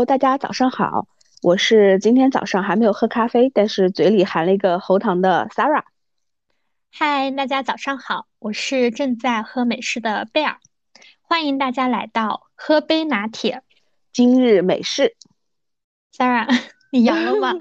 Hello，大家早上好，我是今天早上还没有喝咖啡，但是嘴里含了一个喉糖的 Sarah。嗨，大家早上好，我是正在喝美式的贝尔，欢迎大家来到喝杯拿铁。今日美式，Sarah，你阳了吗？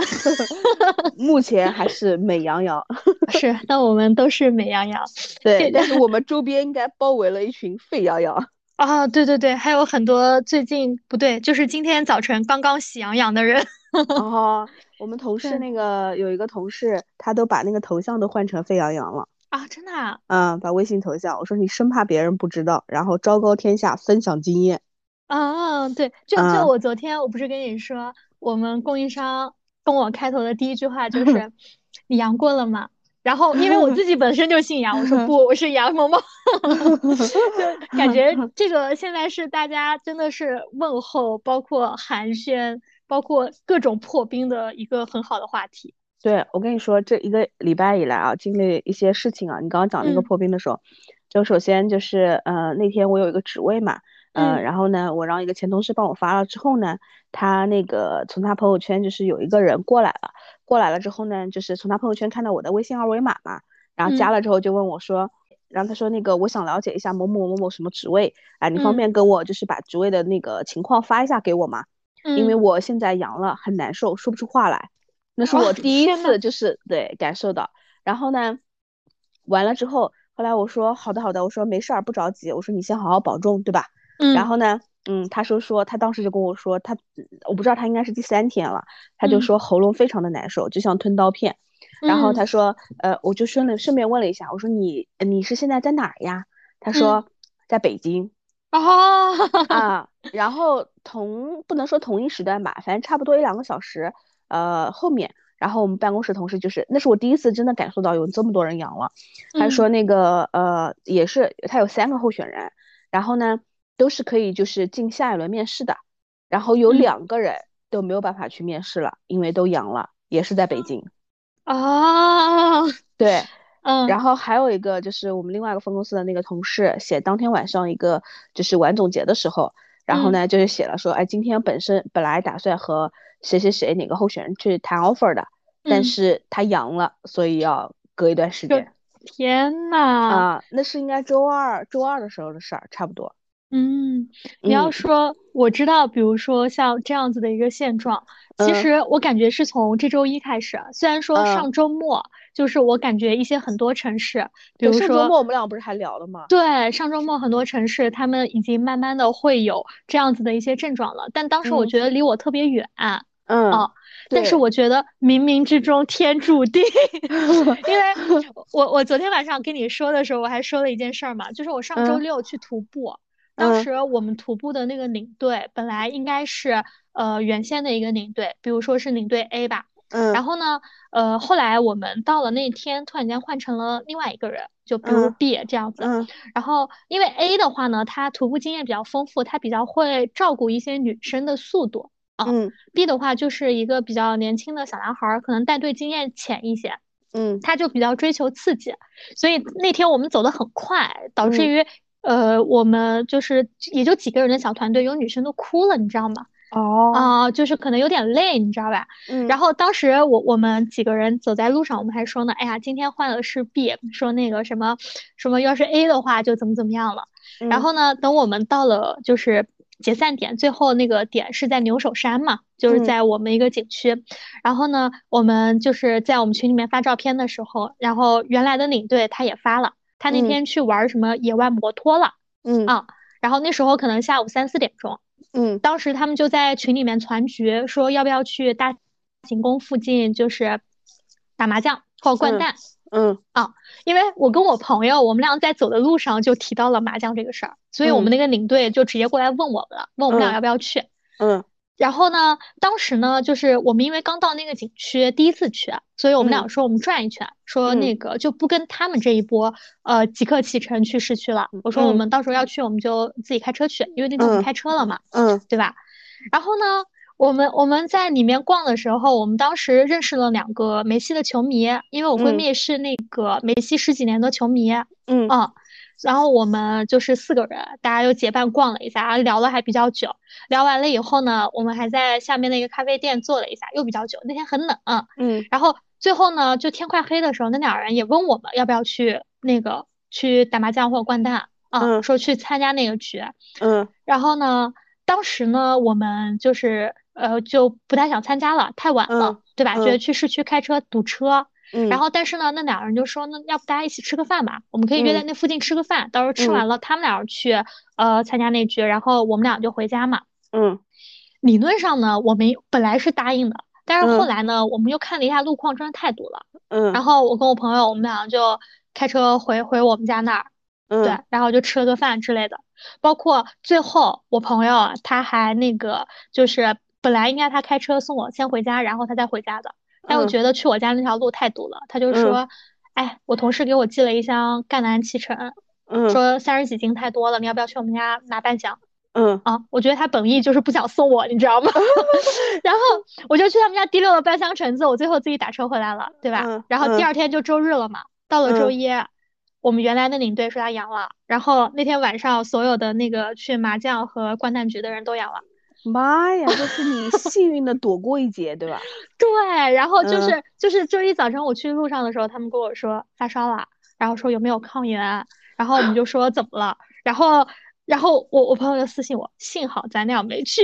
目前还是美羊羊。是，那我们都是美羊羊。对，但是我们周边应该包围了一群沸羊羊。啊，对对对，还有很多最近不对，就是今天早晨刚刚喜羊羊的人。哦，我们同事那个有一个同事，他都把那个头像都换成沸羊羊了。啊，真的？嗯，把微信头像，我说你生怕别人不知道，然后昭告天下，分享经验。啊，对，就就我昨天我不是跟你说，我们供应商跟我开头的第一句话就是 你阳过了吗？然后，因为我自己本身就姓杨，我说不，我是杨萌萌 就感觉这个现在是大家真的是问候，包括寒暄，包括各种破冰的一个很好的话题。对我跟你说，这一个礼拜以来啊，经历一些事情啊。你刚刚讲那个破冰的时候，就首先就是呃那天我有一个职位嘛，嗯，然后呢，我让一个前同事帮我发了之后呢，他那个从他朋友圈就是有一个人过来了。过来了之后呢，就是从他朋友圈看到我的微信二维码嘛，然后加了之后就问我说，然后他说那个我想了解一下某某某某什么职位，哎，你方便跟我就是把职位的那个情况发一下给我吗？因为我现在阳了，很难受，说不出话来，那是我第一次就是对感受到。然后呢，完了之后，后来我说好的好的，我说没事儿不着急，我说你先好好保重，对吧？嗯。然后呢？嗯，他说说他当时就跟我说，他我不知道他应该是第三天了，他就说喉咙非常的难受，就像吞刀片。然后他说，呃，我就顺了顺便问了一下，我说你你是现在在哪儿呀？他说在北京。哦 啊，然后同不能说同一时段吧，反正差不多一两个小时，呃后面，然后我们办公室同事就是那是我第一次真的感受到有这么多人阳了。他说那个呃也是他有三个候选人，然后呢。都是可以，就是进下一轮面试的，然后有两个人都没有办法去面试了，因为都阳了，也是在北京。啊，对，嗯，然后还有一个就是我们另外一个分公司的那个同事写当天晚上一个就是晚总结的时候，然后呢就是写了说，哎，今天本身本来打算和谁谁谁哪个候选人去谈 offer 的，但是他阳了，所以要隔一段时间。天呐，啊，那是应该周二周二的时候的事儿，差不多。嗯，你要说我知道，比如说像这样子的一个现状，其实我感觉是从这周一开始。虽然说上周末，就是我感觉一些很多城市，比如说上周末我们俩不是还聊了吗？对，上周末很多城市他们已经慢慢的会有这样子的一些症状了，但当时我觉得离我特别远。嗯，哦，但是我觉得冥冥之中天注定，因为我我昨天晚上跟你说的时候，我还说了一件事儿嘛，就是我上周六去徒步。当时我们徒步的那个领队本来应该是呃原先的一个领队，比如说是领队 A 吧，嗯，然后呢，呃，后来我们到了那天，突然间换成了另外一个人，就比如 B 这样子，嗯，然后因为 A 的话呢，他徒步经验比较丰富，他比较会照顾一些女生的速度。啊，B 的话就是一个比较年轻的小男孩，可能带队经验浅一些，嗯，他就比较追求刺激，所以那天我们走得很快，导致于。呃，我们就是也就几个人的小团队，有女生都哭了，你知道吗？哦，啊，就是可能有点累，你知道吧？嗯。然后当时我我们几个人走在路上，我们还说呢，哎呀，今天换了是 B，说那个什么什么，要是 A 的话就怎么怎么样了。然后呢，等我们到了就是解散点，最后那个点是在牛首山嘛，就是在我们一个景区。然后呢，我们就是在我们群里面发照片的时候，然后原来的领队他也发了。他那天去玩什么野外摩托了，嗯。啊，然后那时候可能下午三四点钟，嗯，当时他们就在群里面传局，说要不要去大行宫附近，就是打麻将或掼蛋，嗯。啊，因为我跟我朋友，我们俩在走的路上就提到了麻将这个事儿，所以我们那个领队就直接过来问我们了，问我们俩要不要去，嗯。然后呢，当时呢，就是我们因为刚到那个景区，第一次去，所以我们俩说我们转一圈，说那个就不跟他们这一波，呃，即刻启程去市区了。我说我们到时候要去，我们就自己开车去，因为那天我们开车了嘛，嗯，对吧？然后呢，我们我们在里面逛的时候，我们当时认识了两个梅西的球迷，因为我闺蜜是那个梅西十几年的球迷，嗯啊。然后我们就是四个人，大家又结伴逛了一下，聊了还比较久。聊完了以后呢，我们还在下面那个咖啡店坐了一下，又比较久。那天很冷，嗯。然后最后呢，就天快黑的时候，那俩人也问我们要不要去那个去打麻将或者掼蛋啊，说去参加那个局。嗯。然后呢，当时呢，我们就是呃就不太想参加了，太晚了，对吧？觉得去市区开车堵车。然后，但是呢，那两个人就说，那要不大家一起吃个饭吧？我们可以约在那附近吃个饭，到时候吃完了，他们俩去呃参加那局，然后我们俩就回家嘛。嗯，理论上呢，我们本来是答应的，但是后来呢，我们又看了一下路况，真的太堵了。嗯，然后我跟我朋友，我们俩就开车回回我们家那儿。嗯，对，然后就吃了个饭之类的。包括最后我朋友他还那个，就是本来应该他开车送我先回家，然后他再回家的。但我觉得去我家那条路太堵了，他就说，哎，我同事给我寄了一箱赣南脐橙，说三十几斤太多了，你要不要去我们家拿半箱？嗯啊，我觉得他本意就是不想送我，你知道吗？然后我就去他们家提溜了半箱橙子，我最后自己打车回来了，对吧？然后第二天就周日了嘛，到了周一，我们原来的领队说他阳了，然后那天晚上所有的那个去麻将和掼蛋局的人都阳了。妈呀，就是你幸运的躲过一劫，对吧？对，然后就是就是周一早晨我去路上的时候，他们跟我说发烧了，然后说有没有抗原，然后我们就说怎么了，然后然后我我朋友就私信我，幸好咱俩没去，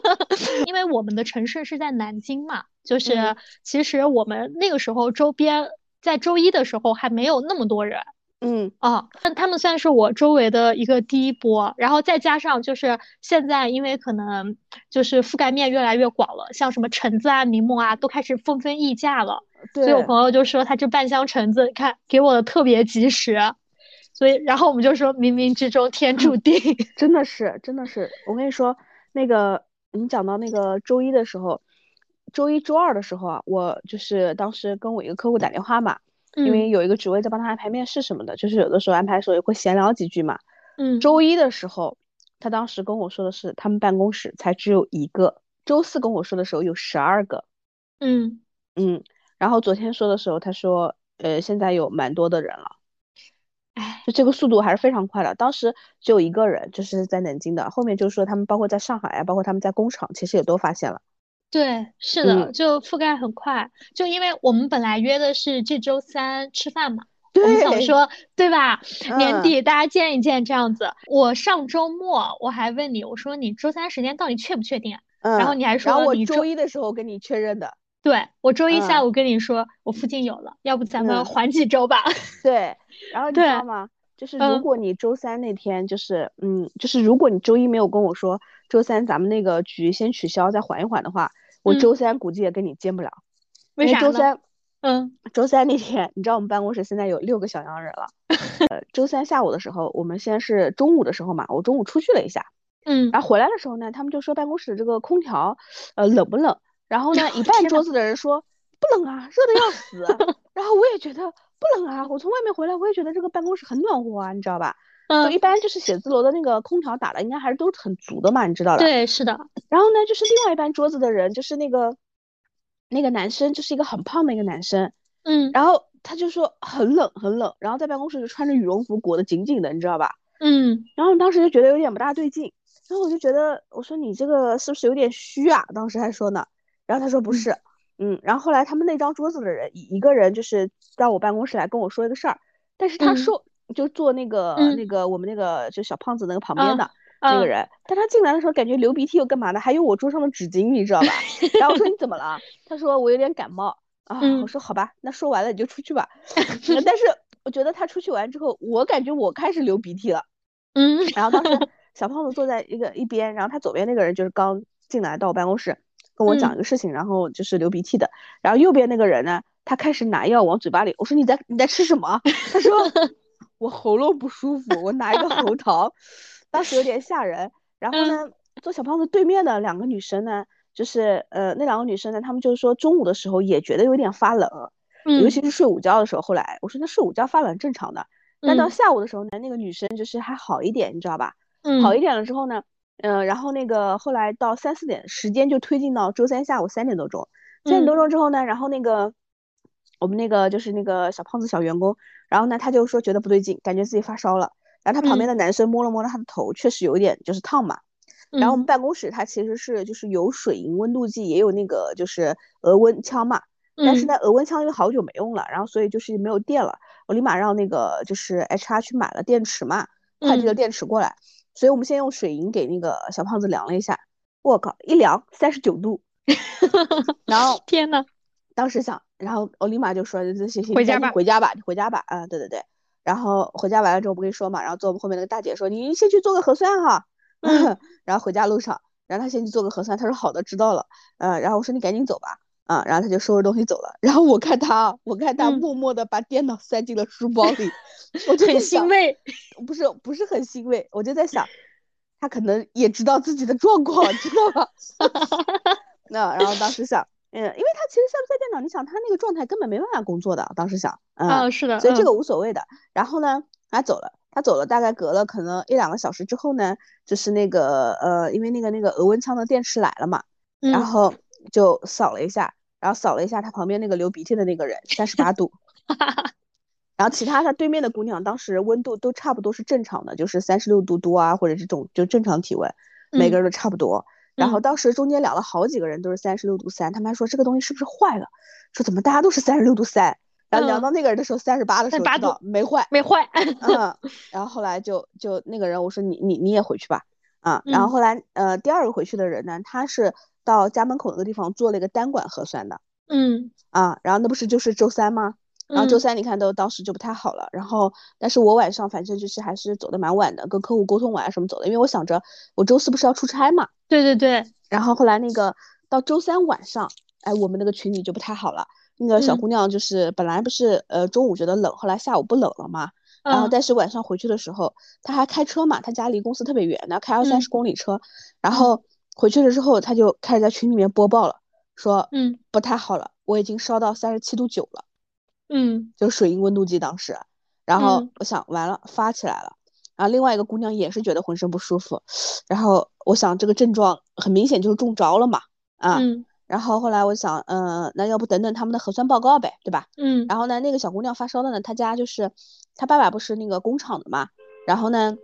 因为我们的城市是在南京嘛，就是其实我们那个时候周边在周一的时候还没有那么多人。嗯哦，但他们算是我周围的一个第一波，然后再加上就是现在，因为可能就是覆盖面越来越广了，像什么橙子啊、柠檬啊，都开始纷纷溢价了。所以我朋友就说他这半箱橙子，看给我的特别及时，所以然后我们就说冥冥之中天注定，真的是真的是。我跟你说，那个你讲到那个周一的时候，周一周二的时候啊，我就是当时跟我一个客户打电话嘛。因为有一个职位在帮他安排面试什么的，就是有的时候安排的时候也会闲聊几句嘛。嗯，周一的时候，他当时跟我说的是他们办公室才只有一个，周四跟我说的时候有十二个。嗯嗯，然后昨天说的时候他说，呃，现在有蛮多的人了。哎，就这个速度还是非常快的。当时只有一个人，就是在南京的，后面就说他们包括在上海啊，包括他们在工厂，其实也都发现了。对，是的，就覆盖很快。就因为我们本来约的是这周三吃饭嘛，我们想说，对吧？年底大家见一见这样子。我上周末我还问你，我说你周三时间到底确不确定？然后你还说，我周一的时候跟你确认的。对，我周一下午跟你说，我附近有了，要不咱们缓几周吧？对，然后你知道吗？就是如果你周三那天就是，嗯，就是如果你周一没有跟我说，周三咱们那个局先取消，再缓一缓的话，我周三估计也跟你见不了。为啥周三，嗯，周三那天，你知道我们办公室现在有六个小洋人了。呃，周三下午的时候，我们先是中午的时候嘛，我中午出去了一下，嗯，然后回来的时候呢，他们就说办公室这个空调，呃，冷不冷？然后呢，一半桌子的人说不冷啊，热的要死。然后我也觉得。不冷啊！我从外面回来，我也觉得这个办公室很暖和啊，你知道吧？嗯，一般就是写字楼的那个空调打的，应该还是都很足的嘛，你知道的。对，是的。然后呢，就是另外一班桌子的人，就是那个那个男生，就是一个很胖的一个男生。嗯。然后他就说很冷很冷，然后在办公室就穿着羽绒服裹得紧紧的，你知道吧？嗯。然后当时就觉得有点不大对劲，然后我就觉得我说你这个是不是有点虚啊？当时还说呢，然后他说不是。嗯，然后后来他们那张桌子的人，一一个人就是到我办公室来跟我说一个事儿，但是他说就坐那个那个我们那个就小胖子那个旁边的那个人，但他进来的时候感觉流鼻涕又干嘛的，还有我桌上的纸巾，你知道吧？然后我说你怎么了？他说我有点感冒啊。我说好吧，那说完了你就出去吧。但是我觉得他出去完之后，我感觉我开始流鼻涕了。嗯，然后当时 小胖子坐在一个一边，然后他左边那个人就是刚进来到我办公室。跟我讲一个事情，然后就是流鼻涕的，然后右边那个人呢，他开始拿药往嘴巴里。我说你在你在吃什么？他说 我喉咙不舒服，我拿一个喉糖。当时有点吓人。然后呢，坐小胖子对面的两个女生呢，就是呃那两个女生呢，她们就是说中午的时候也觉得有点发冷，尤其是睡午觉的时候。后来我说那睡午觉发冷正常的，但到下午的时候呢，那个女生就是还好一点，你知道吧？好一点了之后呢。嗯，然后那个后来到三四点，时间就推进到周三下午三点多钟。三点多钟之后呢，然后那个我们那个就是那个小胖子小员工，然后呢他就说觉得不对劲，感觉自己发烧了。然后他旁边的男生摸了摸他的头，确实有一点就是烫嘛。然后我们办公室它其实是就是有水银温度计，也有那个就是额温枪嘛。但是呢，额温枪因为好久没用了，然后所以就是没有电了。我立马让那个就是 HR 去买了电池嘛，快递的电池过来。所以我们先用水银给那个小胖子量了一下，我靠，一量三十九度。然后天呐，当时想，然后我立马就说：“这行行，回家吧，回家吧，你回家吧。”啊，对对对。然后回家完了之后，不跟你说嘛，然后坐我们后面那个大姐说：“你先去做个核酸哈。”然后回家路上，然后他先去做个核酸，他说：“好的，知道了。”呃，然后我说：“你赶紧走吧。”啊，然后他就收拾东西走了。然后我看他，我看他默默的把电脑塞进了书包里，我就很欣慰，不是不是很欣慰，我就在想，他可能也知道自己的状况，知道吧？那然后当时想，嗯，因为他其实塞不塞电脑，你想他那个状态根本没办法工作的。当时想，嗯，是的，所以这个无所谓的。然后呢，他走了，他走了，大概隔了可能一两个小时之后呢，就是那个呃，因为那个那个额温枪的电池来了嘛，然后就扫了一下，然后扫了一下他旁边那个流鼻涕的那个人，三十八度。然后其他他对面的姑娘当时温度都差不多是正常的，就是三十六度多啊，或者这种就正常体温，每个人都差不多。然后当时中间聊了好几个人都是三十六度三，他们还说这个东西是不是坏了？说怎么大家都是三十六度三？然后聊到那个人的时候三十八的时候，没坏，没坏。嗯，然后后来就就那个人我说你你你也回去吧，啊，然后后来呃第二个回去的人呢，他是到家门口那个地方做了一个单管核酸的，嗯，啊，然后那不是就是周三吗？然后周三你看都当时就不太好了，然后但是我晚上反正就是还是走的蛮晚的，跟客户沟通完什么走的，因为我想着我周四不是要出差嘛。对对对。然后后来那个到周三晚上，哎，我们那个群里就不太好了。那个小姑娘就是本来不是呃中午觉得冷，后来下午不冷了嘛。然后但是晚上回去的时候，她还开车嘛，她家离公司特别远，要开二三十公里车。然后回去了之后，他就开始在群里面播报了，说嗯不太好了，我已经烧到三十七度九了。嗯，就水银温度计当时，然后我想完了发起来了，然后另外一个姑娘也是觉得浑身不舒服，然后我想这个症状很明显就是中招了嘛，啊，然后后来我想，嗯，那要不等等他们的核酸报告呗，对吧？嗯，然后呢，那个小姑娘发烧的呢，她家就是她爸爸不是那个工厂的嘛，然后呢，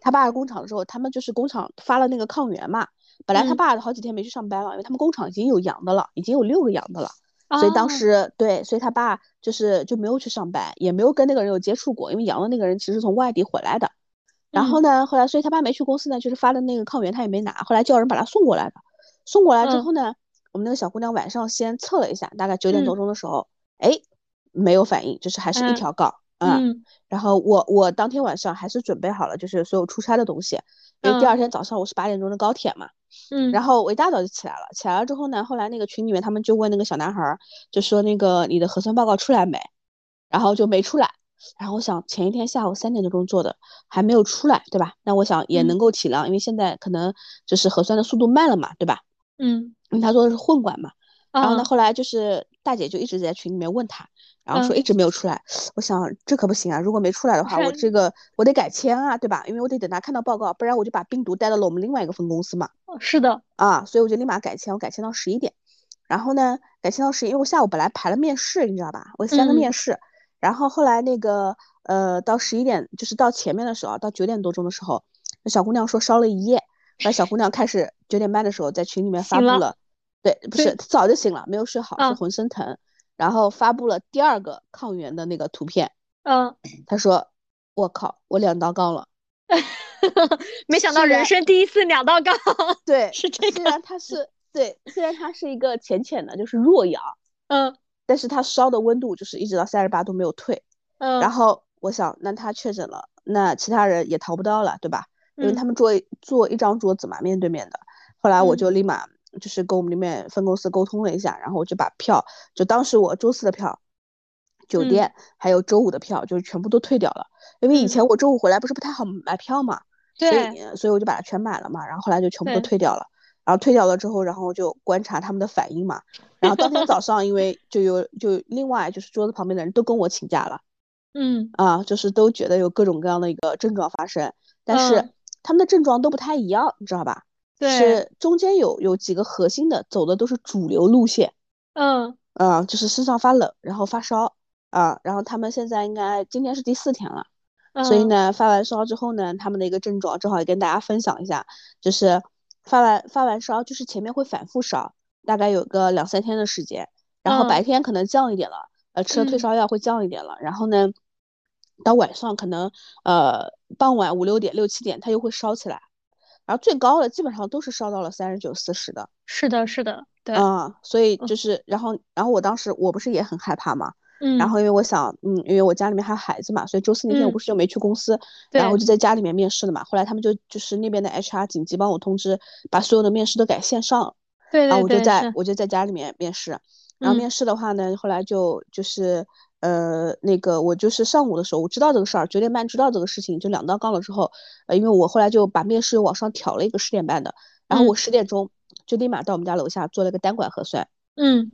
他爸工厂的时候，他们就是工厂发了那个抗原嘛，本来他爸好几天没去上班了，因为他们工厂已经有阳的了，已经有六个阳的了。所以当时对，所以他爸就是就没有去上班，也没有跟那个人有接触过，因为阳的那个人其实从外地回来的。然后呢，后来所以他爸没去公司呢，就是发的那个抗原他也没拿，后来叫人把他送过来的。送过来之后呢，我们那个小姑娘晚上先测了一下，大概九点多钟的时候，哎，没有反应，就是还是一条杠。嗯。然后我我当天晚上还是准备好了，就是所有出差的东西，因为第二天早上我是八点钟的高铁嘛。嗯，然后我一大早就起来了，起来了之后呢，后来那个群里面他们就问那个小男孩，就说那个你的核酸报告出来没？然后就没出来。然后我想前一天下午三点多钟做的，还没有出来，对吧？那我想也能够体谅，因为现在可能就是核酸的速度慢了嘛，对吧？嗯，因为他说的是混管嘛。然后呢，后来就是大姐就一直在群里面问他。然后说一直没有出来，我想这可不行啊！如果没出来的话，我这个我得改签啊，对吧？因为我得等他看到报告，不然我就把病毒带到了我们另外一个分公司嘛。是的，啊，所以我就立马改签，我改签到十一点。然后呢，改签到十一，因为我下午本来排了面试，你知道吧？我三个面试。然后后来那个呃，到十一点，就是到前面的时候，到九点多钟的时候，那小姑娘说烧了一夜。那小姑娘开始九点半的时候在群里面发布了，对，不是早就醒了，没有睡好，是浑身疼。然后发布了第二个抗原的那个图片，嗯，他说：“我靠，我两道杠了，没想到人生第一次两道杠。”对，是这个。虽然他是对，虽然他是一个浅浅的，就是弱阳，嗯，但是他烧的温度就是一直到三十八度没有退，嗯。然后我想，那他确诊了，那其他人也逃不到了，对吧？因为他们坐坐一张桌子嘛，面对面的。后来我就立马。就是跟我们那边分公司沟通了一下，然后我就把票，就当时我周四的票、酒店还有周五的票，就全部都退掉了。因为以前我周五回来不是不太好买票嘛，所以所以我就把它全买了嘛。然后后来就全部都退掉了。然后退掉了之后，然后就观察他们的反应嘛。然后当天早上，因为就有就另外就是桌子旁边的人都跟我请假了，嗯啊，就是都觉得有各种各样的一个症状发生，但是他们的症状都不太一样，你知道吧？是中间有有几个核心的，走的都是主流路线。嗯。嗯，就是身上发冷，然后发烧啊，然后他们现在应该今天是第四天了，所以呢，发完烧之后呢，他们的一个症状正好也跟大家分享一下，就是发完发完烧，就是前面会反复烧，大概有个两三天的时间，然后白天可能降一点了，呃，吃了退烧药会降一点了，然后呢，到晚上可能呃傍晚五六点六七点它又会烧起来，然后最高的基本上都是烧到了三十九四十的。是的，是的，对，嗯，所以就是，然后，然后我当时我不是也很害怕嘛，嗯，然后因为我想，嗯，因为我家里面还有孩子嘛，所以周四那天我不是就没去公司，然后我就在家里面面试了嘛，后来他们就就是那边的 HR 紧急帮我通知，把所有的面试都改线上，对，然后我就在我就在家里面面试，然后面试的话呢，后来就就是，呃，那个我就是上午的时候我知道这个事儿，九点半知道这个事情，就两道杠了之后，呃，因为我后来就把面试往上调了一个十点半的，然后我十点钟。就立马到我们家楼下做了个单管核酸，嗯，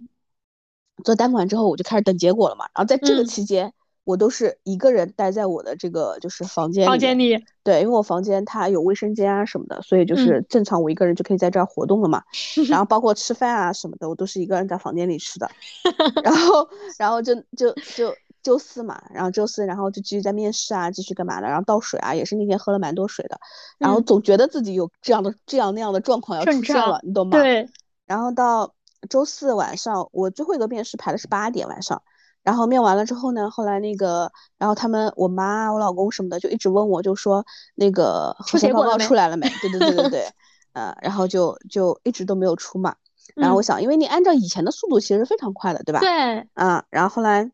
做单管之后我就开始等结果了嘛。然后在这个期间，我都是一个人待在我的这个就是房间房间里，对，因为我房间它有卫生间啊什么的，所以就是正常我一个人就可以在这儿活动了嘛。然后包括吃饭啊什么的，我都是一个人在房间里吃的。然后，然后就就就。周四嘛，然后周四，然后就继续在面试啊，继续干嘛的？然后倒水啊，也是那天喝了蛮多水的，然后总觉得自己有这样的这样那样的状况要出现了，你懂吗？对。然后到周四晚上，我最后一个面试排的是八点晚上，然后面完了之后呢，后来那个，然后他们我妈、我老公什么的就一直问我，就说那个核酸报告出来了没？对对对对 对，呃，然后就就一直都没有出嘛。然后我想，因为你按照以前的速度，其实非常快的，对吧？对。啊，然后后来。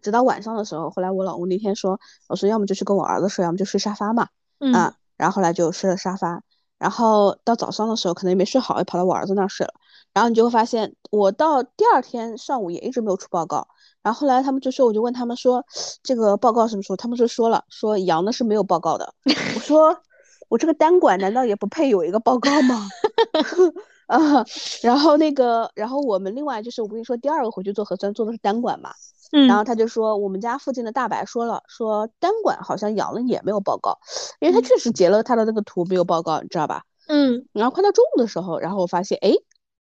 直到晚上的时候，后来我老公那天说，我说要么就去跟我儿子睡，要么就睡沙发嘛，啊，然后后来就睡了沙发，然后到早上的时候可能也没睡好，又跑到我儿子那儿睡了，然后你就会发现，我到第二天上午也一直没有出报告，然后后来他们就说，我就问他们说，这个报告什么时候？他们就说了，说阳的是没有报告的。我说，我这个单管难道也不配有一个报告吗？啊，然后那个，然后我们另外就是我跟你说，第二个回去做核酸做的是单管嘛。然后他就说，我们家附近的大白说了，说单管好像阳了也没有报告，因为他确实截了他的那个图没有报告，你知道吧？嗯。然后快到中午的时候，然后我发现，哎，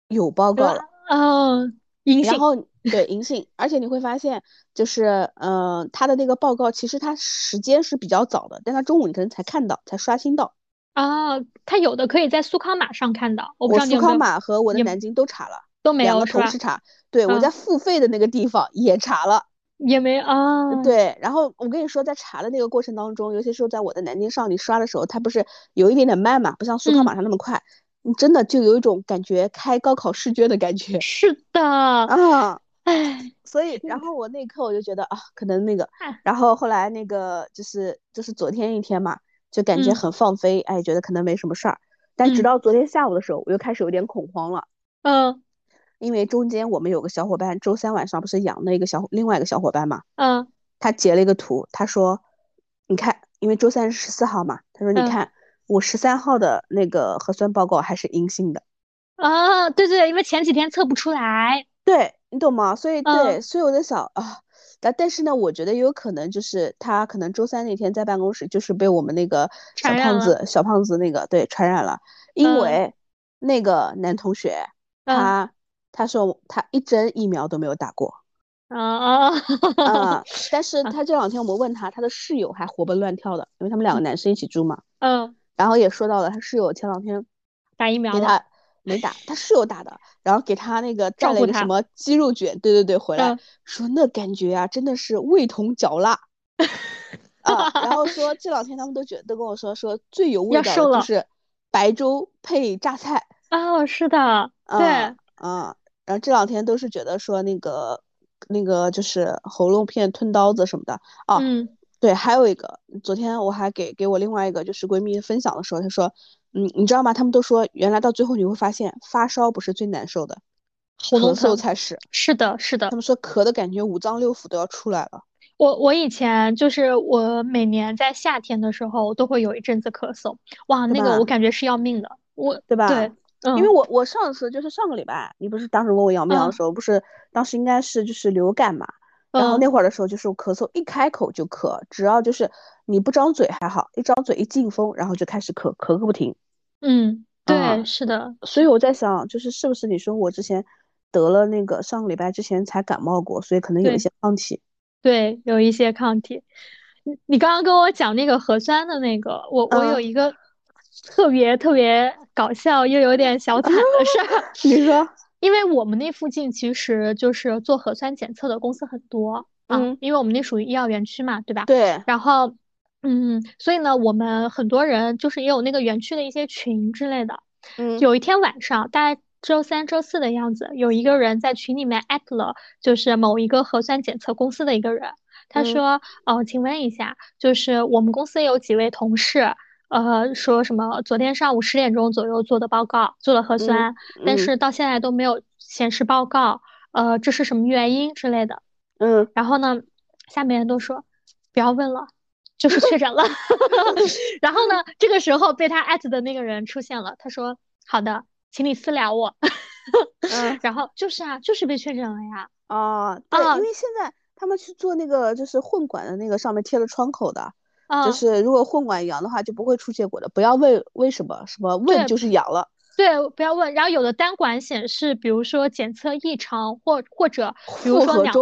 有报告了，哦，阴性。然后对阴性，而且你会发现，就是，嗯，他的那个报告其实他时间是比较早的，但他中午你可能才看到，才刷新到。啊，他有的可以在苏康码上看到，我苏康码和我的南京都查了。都没有，两个同时查，对我在付费的那个地方也查了，也没啊。对，然后我跟你说，在查的那个过程当中，尤其是在我的南京上你刷的时候，它不是有一点点慢嘛，不像速考马上那么快，你真的就有一种感觉开高考试卷的感觉。是的，啊，唉，所以然后我那一刻我就觉得啊，可能那个，然后后来那个就是就是昨天一天嘛，就感觉很放飞，哎，觉得可能没什么事儿，但直到昨天下午的时候，我又开始有点恐慌了，嗯。因为中间我们有个小伙伴，周三晚上不是养了一个小另外一个小伙伴嘛，嗯，他截了一个图，他说，你看，因为周三是十四号嘛，他说你看我十三号的那个核酸报告还是阴性的，啊，对对，因为前几天测不出来，对你懂吗？所以对，所以我在想啊，但但是呢，我觉得有可能就是他可能周三那天在办公室就是被我们那个小胖子小胖子那个对传染了，因为那个男同学他。他说他一针疫苗都没有打过，啊啊啊！但是他这两天我们问他，他的室友还活蹦乱跳的，因为他们两个男生一起住嘛。嗯。然后也说到了，他室友前两天打疫苗给他没打，他室友打的，然后给他那个带了一个什么鸡肉卷，对对对，回来说那感觉啊，真的是味同嚼蜡 啊！然后说这两天他们都觉得都跟我说说最有味道的就是白粥配榨菜啊，是的，对，啊。然后这两天都是觉得说那个那个就是喉咙片吞刀子什么的啊，嗯，对，还有一个，昨天我还给给我另外一个就是闺蜜分享的时候，她说，嗯，你知道吗？他们都说原来到最后你会发现发烧不是最难受的，咳嗽才是。是的，是的。他们说咳的感觉五脏六腑都要出来了。我我以前就是我每年在夏天的时候都会有一阵子咳嗽，哇，那个我感觉是要命的，我对吧？对。因为我我上次就是上个礼拜，你不是当时问我阳不阳的时候，不是当时应该是就是流感嘛，然后那会儿的时候就是咳嗽，一开口就咳，只要就是你不张嘴还好，一张嘴一进风，然后就开始咳，咳个不停。嗯，对，是的。所以我在想，就是是不是你说我之前得了那个上个礼拜之前才感冒过，所以可能有一些抗体。对，有一些抗体。你你刚刚跟我讲那个核酸的那个，我我有一个特别特别搞笑又有点小惨的事儿。你说，因为我们那附近其实就是做核酸检测的公司很多啊，因为我们那属于医药园区嘛，对吧？对。然后，嗯，所以呢，我们很多人就是也有那个园区的一些群之类的。嗯。有一天晚上，大概周三、周四的样子，有一个人在群里面艾特了，就是某一个核酸检测公司的一个人。他说：“哦，请问一下，就是我们公司有几位同事，呃，说什么昨天上午十点钟左右做的报告，做了核酸，但是到现在都没有显示报告，呃，这是什么原因之类的？嗯，然后呢，下面人都说不要问了，就是确诊了。然后呢，这个时候被他艾特的那个人出现了，他说：好的，请你私聊我。嗯，然后就是啊，就是被确诊了呀。哦，对，因为现在。”他们去做那个就是混管的那个上面贴了窗口的，就是如果混管阳的话就不会出结果的，不要问为什么，什么问就是阳了。对，不要问。然后有的单管显示，比如说检测异常或或者比如说两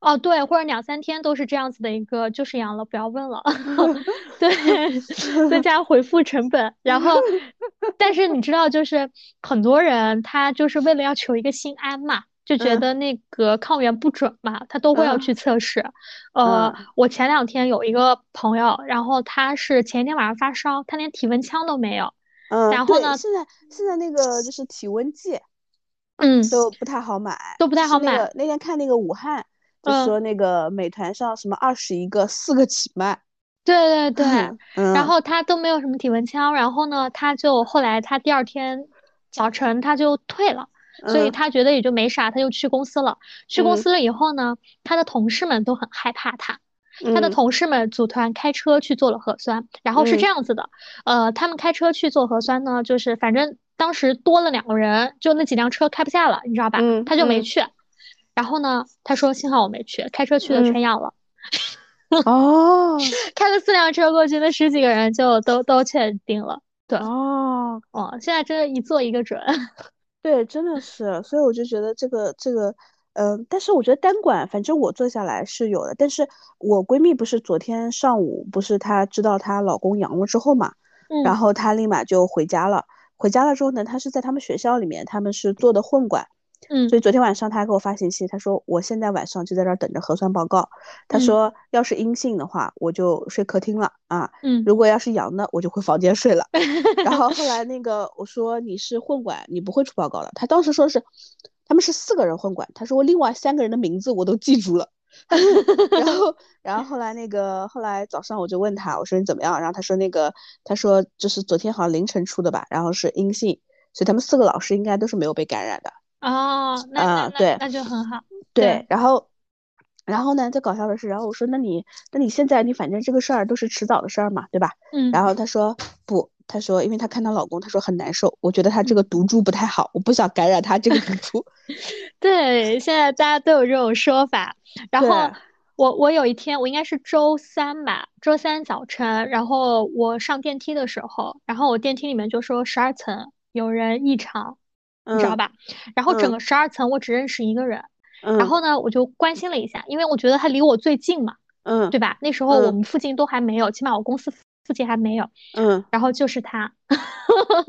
哦对，或者两三天都是这样子的一个就是阳了，不要问了。对，增加回复成本。然后，但是你知道，就是很多人他就是为了要求一个心安嘛。就觉得那个抗原不准嘛，他都会要去测试。呃，我前两天有一个朋友，然后他是前一天晚上发烧，他连体温枪都没有。嗯，然后呢？现在现在那个就是体温计，嗯，都不太好买，都不太好买。那天看那个武汉，就说那个美团上什么二十一个四个起卖。对对对，然后他都没有什么体温枪，然后呢，他就后来他第二天早晨他就退了。所以他觉得也就没啥，他就去公司了。去公司了以后呢，他的同事们都很害怕他。他的同事们组团开车去做了核酸，然后是这样子的，呃，他们开车去做核酸呢，就是反正当时多了两个人，就那几辆车开不下了，你知道吧？他就没去。然后呢，他说幸好我没去，开车去的全阳了。哦，开了四辆车过去，那十几个人就都都确定了。对，哦，哦，现在真的一做一个准。对，真的是，所以我就觉得这个这个，嗯，但是我觉得单管，反正我做下来是有的。但是我闺蜜不是昨天上午，不是她知道她老公阳了之后嘛，然后她立马就回家了。回家了之后呢，她是在他们学校里面，他们是做的混管。嗯，所以昨天晚上他还给我发信息，他说我现在晚上就在这儿等着核酸报告。他说要是阴性的话，我就睡客厅了啊。嗯，如果要是阳的，我就回房间睡了。然后后来那个我说你是混管，你不会出报告的。他当时说是他们是四个人混管，他说我另外三个人的名字我都记住了。然后 然后后来那个后来早上我就问他，我说你怎么样？然后他说那个他说就是昨天好像凌晨出的吧，然后是阴性，所以他们四个老师应该都是没有被感染的。哦，那对，那就很好。对，然后，然后呢？最搞笑的是，然后我说，那你，那你现在，你反正这个事儿都是迟早的事儿嘛，对吧？嗯。然后他说不，他说，因为他看她老公，他说很难受，我觉得他这个毒株不太好，我不想感染他这个毒株。对，现在大家都有这种说法。然后我我有一天，我应该是周三吧，周三早晨，然后我上电梯的时候，然后我电梯里面就说十二层有人异常。你知道吧？然后整个十二层我只认识一个人，然后呢，我就关心了一下，因为我觉得他离我最近嘛，嗯，对吧？那时候我们附近都还没有，起码我公司附近还没有，嗯，然后就是他，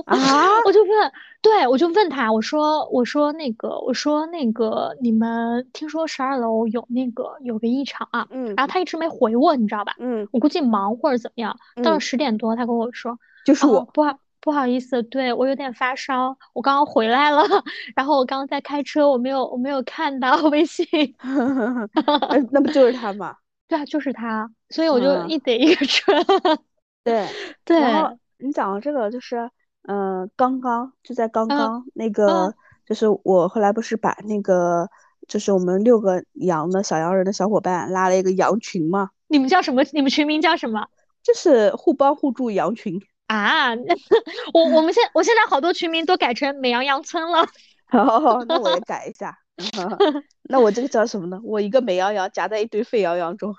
啊，我就问，对我就问他，我说，我说那个，我说那个，你们听说十二楼有那个有个异常啊？嗯，然后他一直没回我，你知道吧？嗯，我估计忙或者怎么样，到了十点多，他跟我说，就是我不好。不好意思，对我有点发烧，我刚刚回来了，然后我刚刚在开车，我没有我没有看到微信，那不就是他吗？对啊，就是他，所以我就一逮一个准。对 对，然后你讲的这个就是，嗯，刚刚就在刚刚那个，就是我后来不是把那个，就是我们六个羊的小羊人的小伙伴拉了一个羊群嘛？你们叫什么？你们群名叫什么？就是互帮互助羊群。啊，我我们现我现在好多群名都改成美羊羊村了。哦，那我也 改一下。那我这个叫什么呢？我一个美羊羊夹在一堆沸羊羊中。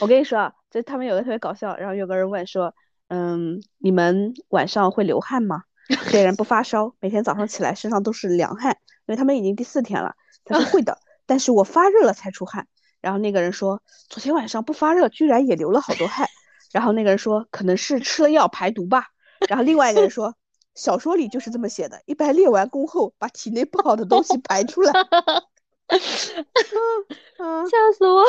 我跟你说啊，就他们有个特别搞笑，然后有个人问说，嗯，你们晚上会流汗吗？虽然不发烧，每天早上起来身上都是凉汗，因为他们已经第四天了。他说会的，但是我发热了才出汗。然后那个人说，昨天晚上不发热，居然也流了好多汗。然后那个人说，可能是吃了药排毒吧。然后另外一个人 说，小说里就是这么写的，一般练完功后把体内不好的东西排出来。笑死我！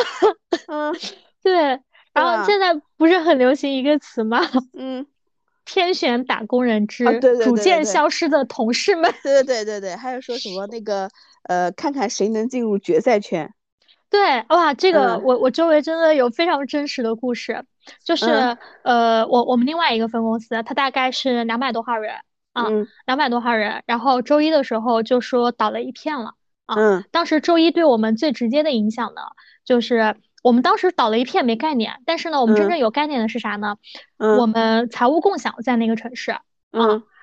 嗯，对。然后现在不是很流行一个词吗？嗯，天选打工人之逐渐消失的同事们。对对对对对，还有说什么那个呃，看看谁能进入决赛圈。对，哇，这个我我周围真的有非常真实的故事，就是呃，我我们另外一个分公司，它大概是两百多号人啊，两百多号人，然后周一的时候就说倒了一片了啊。当时周一对我们最直接的影响呢，就是我们当时倒了一片没概念，但是呢，我们真正有概念的是啥呢？我们财务共享在那个城市，啊，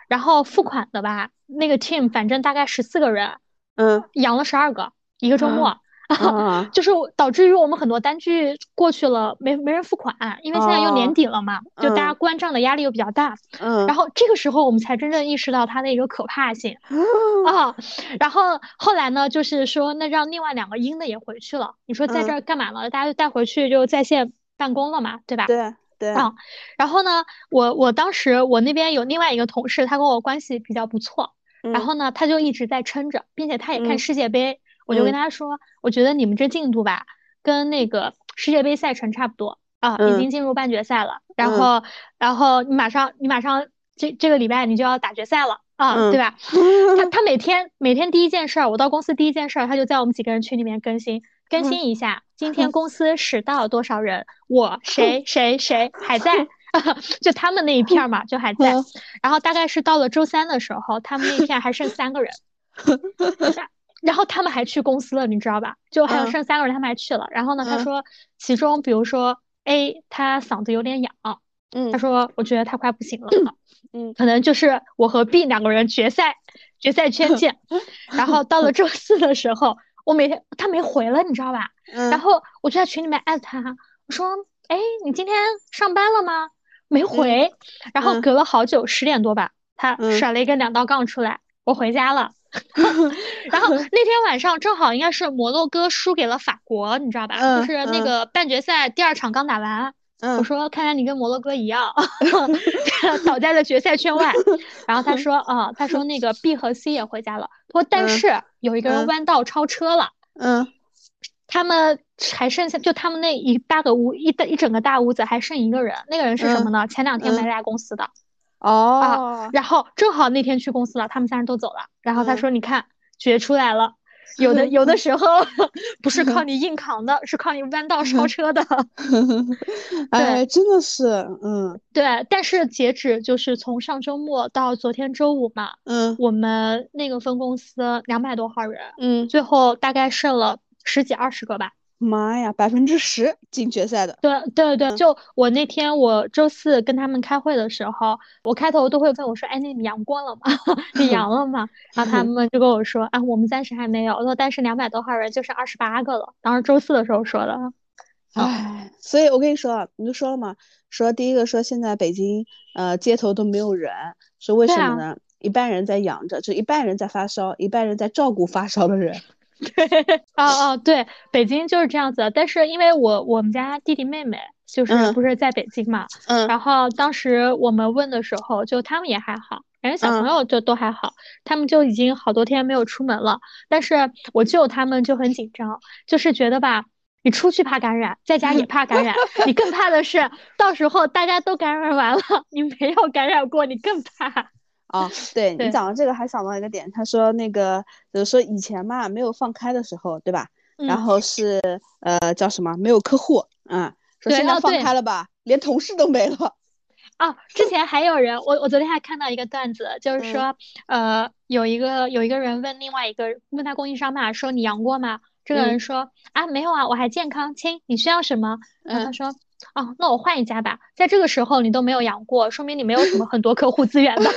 然后付款的吧，那个 team 反正大概十四个人，嗯，养了十二个一个周末。啊，就是导致于我们很多单据过去了，没没人付款，因为现在又年底了嘛，就大家关账的压力又比较大。嗯，然后这个时候我们才真正意识到它的一个可怕性啊。然后后来呢，就是说那让另外两个阴的也回去了。你说在这儿干嘛呢？大家就带回去就在线办公了嘛，对吧？对对。啊，然后呢，我我当时我那边有另外一个同事，他跟我关系比较不错，然后呢，他就一直在撑着，并且他也看世界杯。我就跟他说，我觉得你们这进度吧，跟那个世界杯赛程差不多啊，已经进入半决赛了。然后，然后你马上，你马上这这个礼拜你就要打决赛了啊，对吧？他他每天每天第一件事儿，我到公司第一件事儿，他就在我们几个人群里面更新更新一下，今天公司使到多少人，我谁谁谁还在，就他们那一片嘛，就还在。然后大概是到了周三的时候，他们那一片还剩三个人。然后他们还去公司了，你知道吧？就还有剩三个人，他们还去了。然后呢，他说，其中比如说 A，他嗓子有点痒，嗯，他说我觉得他快不行了，嗯，可能就是我和 B 两个人决赛，决赛圈见。然后到了周四的时候，我每天他没回了，你知道吧？然后我就在群里面艾特他，我说，哎，你今天上班了吗？没回。然后隔了好久，十点多吧，他甩了一个两道杠出来，我回家了。然后那天晚上正好应该是摩洛哥输给了法国，你知道吧？就是那个半决赛第二场刚打完，我说看来你跟摩洛哥一样 倒在了决赛圈外。然后他说啊，他说那个 B 和 C 也回家了。他说但是有一个人弯道超车了。嗯，他们还剩下就他们那一大个屋一一整个大屋子还剩一个人，那个人是什么呢？前两天没来公司的。哦，然后正好那天去公司了，他们三人都走了。然后他说：“你看，决出来了，有的 有的时候不是靠你硬扛的，是靠你弯道 超车的。”哎，真的是，嗯，对。但是截止就是从上周末到昨天周五嘛，嗯，我们那个分公司两百多号人，嗯，最后大概剩了十几二十个吧。妈呀，百分之十进决赛的。对对对，就我那天我周四跟他们开会的时候，我开头都会问我说：“哎，那你阳过了吗？你阳了吗？”然后他们就跟我说：“啊，我们暂时还没有。”我说：“但是两百多号人就是二十八个了。”当时周四的时候说的。唉，所以我跟你说，你就说了嘛，说第一个说现在北京呃街头都没有人，是为什么呢？一半人在养着，就一半人在发烧，一半人在照顾发烧的人。对，哦哦，对，北京就是这样子。但是因为我我们家弟弟妹妹就是不是在北京嘛，嗯，然后当时我们问的时候，就他们也还好，感觉小朋友就都还好，他们就已经好多天没有出门了。但是我舅他们就很紧张，就是觉得吧，你出去怕感染，在家也怕感染，你更怕的是到时候大家都感染完了，你没有感染过，你更怕。啊，对你讲到这个还想到一个点，他说那个比如说以前嘛没有放开的时候，对吧？然后是呃叫什么没有客户，嗯，说现在放开了吧，连同事都没了。啊，之前还有人，我我昨天还看到一个段子，就是说呃有一个有一个人问另外一个问他供应商嘛，说你阳过吗？这个人说啊没有啊，我还健康，亲，你需要什么？然后他说。哦，那我换一家吧。在这个时候你都没有养过，说明你没有什么很多客户资源的。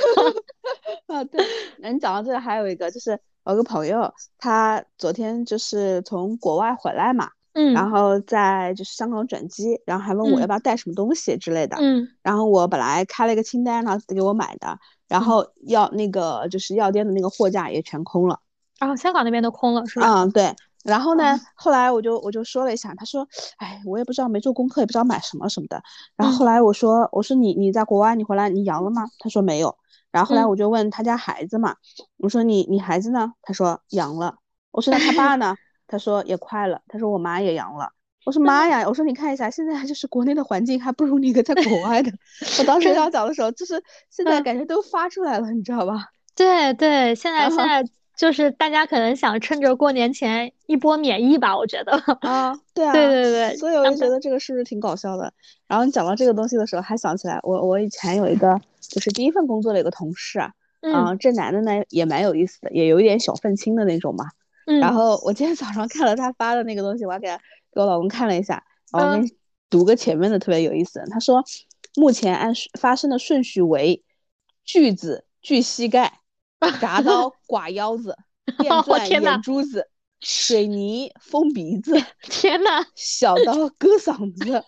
啊，对。那你讲到这个，还有一个就是我有个朋友，他昨天就是从国外回来嘛，嗯，然后在就是香港转机，然后还问我要不要带什么东西之类的，嗯，然后我本来开了一个清单，让他给我买的，然后药那个就是药店的那个货架也全空了。然后香港那边都空了，是吧？嗯，对。然后呢，后来我就我就说了一下，他说，哎，我也不知道，没做功课，也不知道买什么什么的。然后后来我说，我说你你在国外，你回来你阳了吗？他说没有。然后后来我就问他家孩子嘛，我说你你孩子呢？他说阳了。我说那他爸呢？他说也快了。他说我妈也阳了。我说 妈呀！我说你看一下，现在就是国内的环境还不如你一个在国外的。我当时要讲的时候，就是现在感觉都发出来了，你知道吧？对对，现在现在就是大家可能想趁着过年前一波免疫吧，我觉得。啊，对啊，对对对。所以我就觉得这个是不是挺搞笑的？然后你讲到这个东西的时候，还想起来我我以前有一个就是第一份工作的一个同事啊，嗯，这男的呢也蛮有意思的，也有一点小愤青的那种嘛。嗯。然后我今天早上看了他发的那个东西，我还给他。给我老公看了一下，然后读个前面的特别有意思。他说，目前按发生的顺序为：锯子锯膝盖，铡刀刮腰子，电 钻眼珠子，水泥封鼻子。天呐，小刀割嗓子，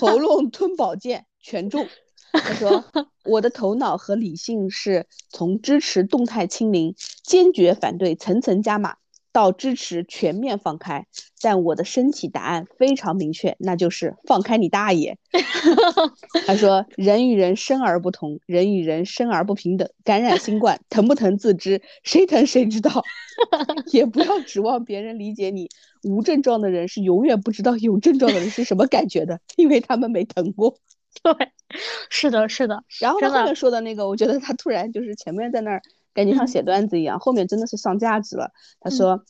喉咙吞宝剑，全中。他说，我的头脑和理性是从支持动态清零，坚决反对层层加码。到支持全面放开，但我的身体答案非常明确，那就是放开你大爷。他说：“人与人生而不同，人与人生而不平等。感染新冠疼不疼自知，谁疼谁知道。也不要指望别人理解你。无症状的人是永远不知道有症状的人是什么感觉的，因为他们没疼过。对，是的，是的。然后他后面说的那个，我觉得他突然就是前面在那儿。”感觉像写段子一样，后面真的是上价值了。他说，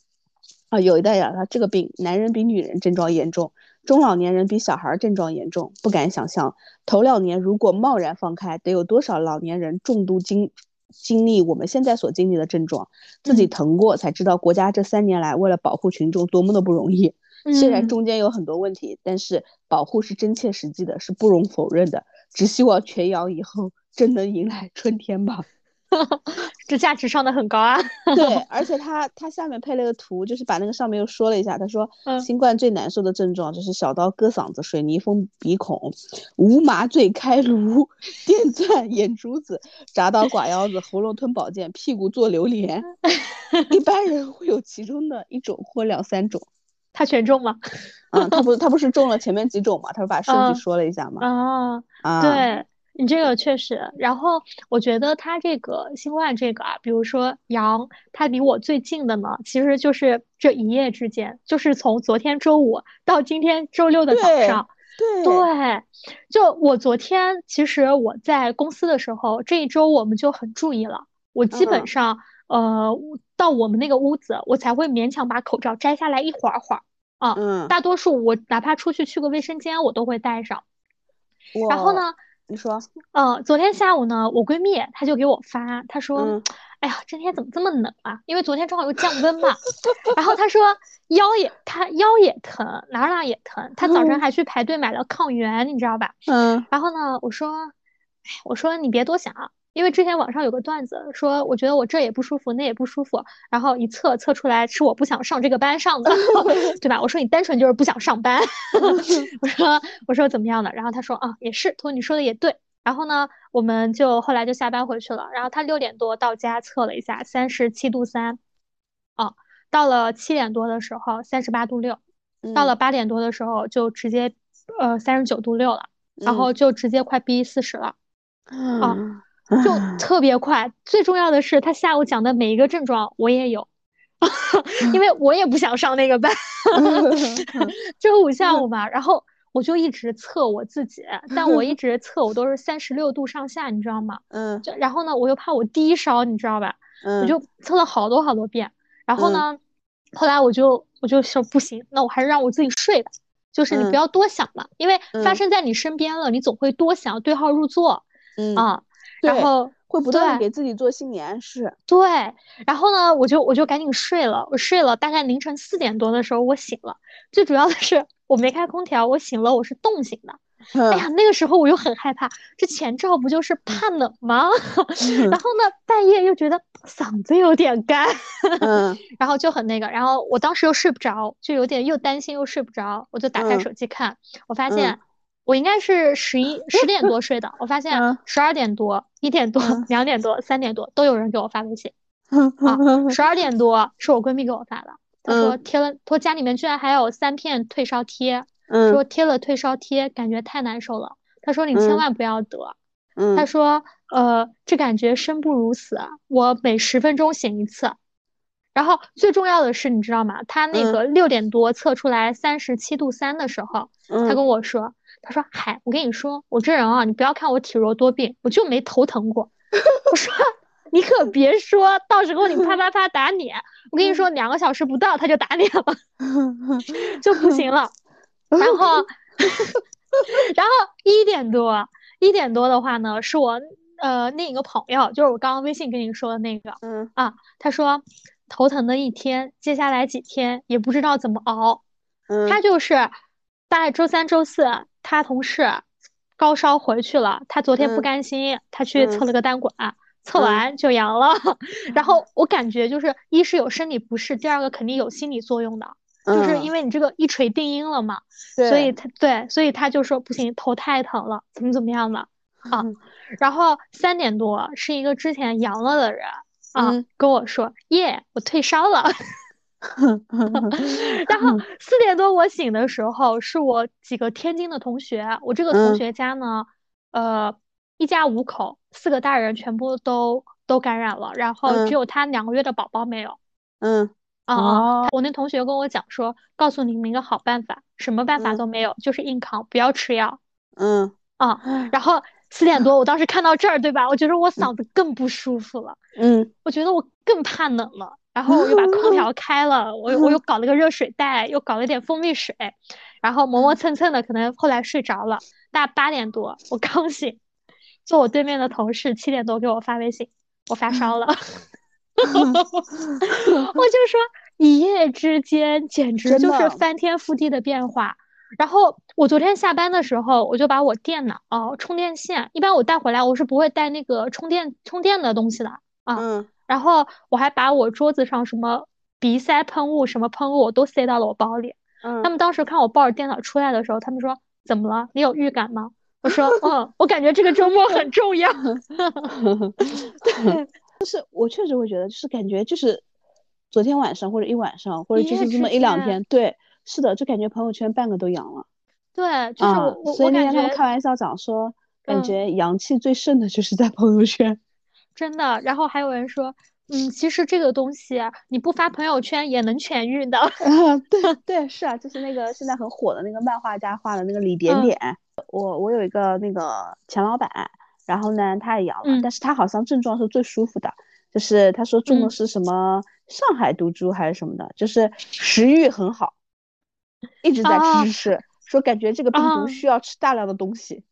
啊，有一代人他这个病，男人比女人症状严重，中老年人比小孩症状严重。不敢想象，头两年如果贸然放开，得有多少老年人重度经经历我们现在所经历的症状，自己疼过才知道，国家这三年来为了保护群众多么的不容易。虽然中间有很多问题，但是保护是真切实际的，是不容否认的。只希望全阳以后真能迎来春天吧。这价值上的很高啊！对，而且他他下面配了个图，就是把那个上面又说了一下。他说，新冠最难受的症状就是小刀割嗓子、水泥封鼻孔、无麻醉开颅、电钻眼珠子、铡刀刮腰子、喉咙吞宝剑、屁股做榴莲。一般人会有其中的一种或两三种。他全中吗？嗯，他不他不是中了前面几种嘛？他不把数据说了一下嘛？啊啊，对。你这个确实，然后我觉得他这个新冠这个啊，比如说阳，他离我最近的呢，其实就是这一夜之间，就是从昨天周五到今天周六的早上，对。对，就我昨天其实我在公司的时候，这一周我们就很注意了，我基本上呃到我们那个屋子，我才会勉强把口罩摘下来一会儿会儿。啊，大多数我哪怕出去去个卫生间，我都会戴上，然后呢。你说，嗯，昨天下午呢，我闺蜜她就给我发，她说，哎呀，今天怎么这么冷啊？因为昨天正好又降温嘛。然后她说腰也，她腰也疼，哪哪也疼。她早晨还去排队买了抗原，你知道吧？嗯。然后呢，我说，哎，我说你别多想。因为之前网上有个段子说，我觉得我这也不舒服，那也不舒服，然后一测测出来是我不想上这个班上的，对吧？我说你单纯就是不想上班。我说我说怎么样的？然后他说啊，也是，托你说的也对。然后呢，我们就后来就下班回去了。然后他六点多到家测了一下，三十七度三。啊，到了七点多的时候三十八度六，到了八点多的时候就直接呃三十九度六了，然后就直接快逼四十了。啊。就 特别快，最重要的是他下午讲的每一个症状我也有，因为我也不想上那个班，周五下午嘛，然后我就一直测我自己，但我一直测我都是三十六度上下，你知道吗？嗯，就然后呢，我又怕我低烧，你知道吧？嗯，我就测了好多好多遍，然后呢，后来我就我就说不行，那我还是让我自己睡吧，就是你不要多想了，因为发生在你身边了，你总会多想，对号入座，嗯啊。然后会不断给自己做心理暗示。对，然后呢，我就我就赶紧睡了。我睡了，大概凌晨四点多的时候我醒了。最主要的是我没开空调，我醒了，我是冻醒的。哎呀，那个时候我又很害怕，这前兆不就是怕冷吗？然后呢，半夜又觉得嗓子有点干，嗯，然后就很那个。然后我当时又睡不着，就有点又担心又睡不着，我就打开手机看，我发现。我应该是十一十点多睡的，我发 现十二点多、一点多、两点多、三点多都有人给我发微信。啊，十二点多是我闺蜜给我发的，她说贴了，说家里面居然还有三片退烧贴，说贴了退烧贴感觉太难受了。她说你千万不要得。她说呃，这感觉生不如死，我每十分钟醒一次。然后最重要的是，你知道吗？他那个六点多测出来三十七度三的时候，他跟我说，他说嗨，我跟你说，我这人啊，你不要看我体弱多病，我就没头疼过。我说。你可别说到时候你啪啪啪打脸，我跟你说两个小时不到他就打脸了，就不行了。然后，然后一点多一点多的话呢，是我呃另一个朋友，就是我刚刚微信跟你说的那个，嗯啊，他说头疼的一天，接下来几天也不知道怎么熬。嗯，他就是大概周三周四，他同事高烧回去了，他昨天不甘心，他去测了个单管。测完就阳了，然后我感觉就是一是有生理不适，第二个肯定有心理作用的，就是因为你这个一锤定音了嘛，所以他对，所以他就说不行，头太疼了，怎么怎么样的 啊，然后三点多是一个之前阳了的人啊跟我说耶，我退烧了，然后四点多我醒的时候是我几个天津的同学，我这个同学家呢，呃。一家五口，四个大人全部都都感染了，然后只有他两个月的宝宝没有。嗯，啊，我那同学跟我讲说，告诉你们一个好办法，什么办法都没有，就是硬扛，不要吃药。嗯，啊，然后四点多，我当时看到这儿，对吧？我觉得我嗓子更不舒服了。嗯，我觉得我更怕冷了，然后我又把空调 开了，我我又搞了个热水袋，又搞了点蜂蜜水，然后磨磨蹭蹭的，可能后来睡着了。大八点多，我刚 醒。坐我对面的同事七点多给我发微信，我发烧了，我就说一夜之间简直就是翻天覆地的变化。然后我昨天下班的时候，我就把我电脑哦充电线，一般我带回来我是不会带那个充电充电的东西的啊。嗯。然后我还把我桌子上什么鼻塞喷雾、什么喷雾我都塞到了我包里。嗯。他们当时看我抱着电脑出来的时候，他们说怎么了？你有预感吗？我说，嗯，我感觉这个周末很重要。对，就是我确实会觉得，就是感觉就是昨天晚上或者一晚上，或者就是这么一两天，对，是的，就感觉朋友圈半个都阳了。对，就是我，所以那天他们开玩笑讲说，感觉阳气最盛的就是在朋友圈。真的，然后还有人说。嗯，其实这个东西你不发朋友圈也能痊愈的。对对是啊，就是那个现在很火的那个漫画家画的那个李点点。我我有一个那个钱老板，然后呢他也阳了，但是他好像症状是最舒服的，就是他说中的是什么上海毒株还是什么的，就是食欲很好，一直在吃吃吃，说感觉这个病毒需要吃大量的东西。